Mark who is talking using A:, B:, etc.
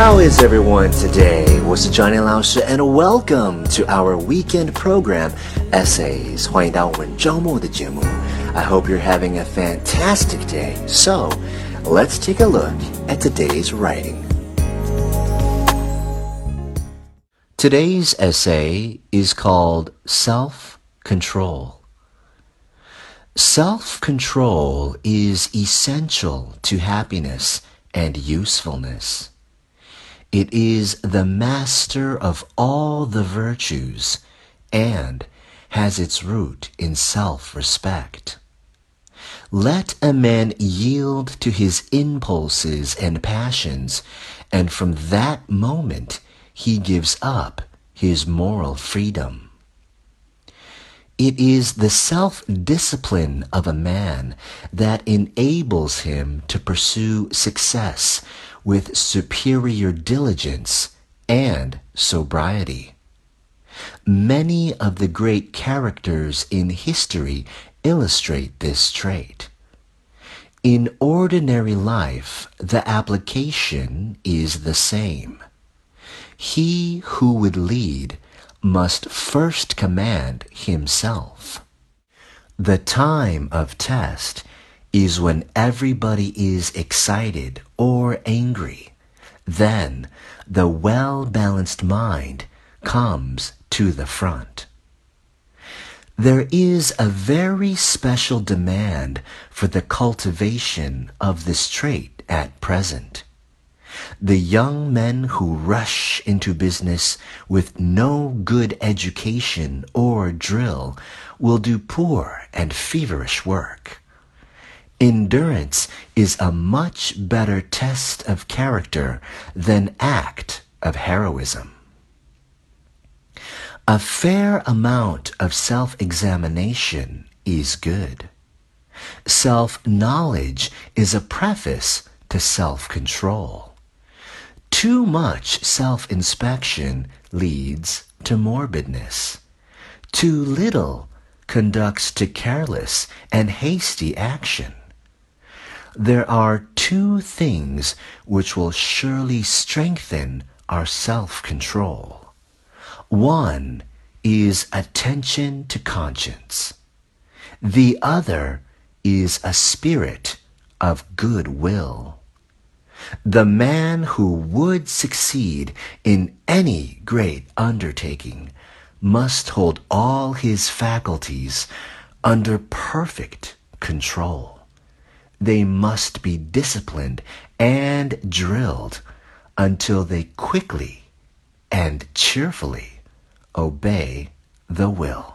A: How is everyone today? 我是 Johnny 老师 and welcome to our weekend program Essays. 欢迎到我们周末的节目。I hope you're having a fantastic day. So, let's take a look at today's writing. Today's essay is called Self Control. Self control is essential to happiness and usefulness. It is the master of all the virtues and has its root in self-respect. Let a man yield to his impulses and passions, and from that moment he gives up his moral freedom. It is the self-discipline of a man that enables him to pursue success with superior diligence and sobriety. Many of the great characters in history illustrate this trait. In ordinary life, the application is the same. He who would lead must first command himself. The time of test is when everybody is excited or angry. Then the well-balanced mind comes to the front. There is a very special demand for the cultivation of this trait at present. The young men who rush into business with no good education or drill will do poor and feverish work. Endurance is a much better test of character than act of heroism. A fair amount of self-examination is good. Self-knowledge is a preface to self-control. Too much self-inspection leads to morbidness. Too little conducts to careless and hasty action there are two things which will surely strengthen our self-control. One is attention to conscience. The other is a spirit of goodwill. The man who would succeed in any great undertaking must hold all his faculties under perfect control they must be disciplined and drilled until they quickly and cheerfully obey the will.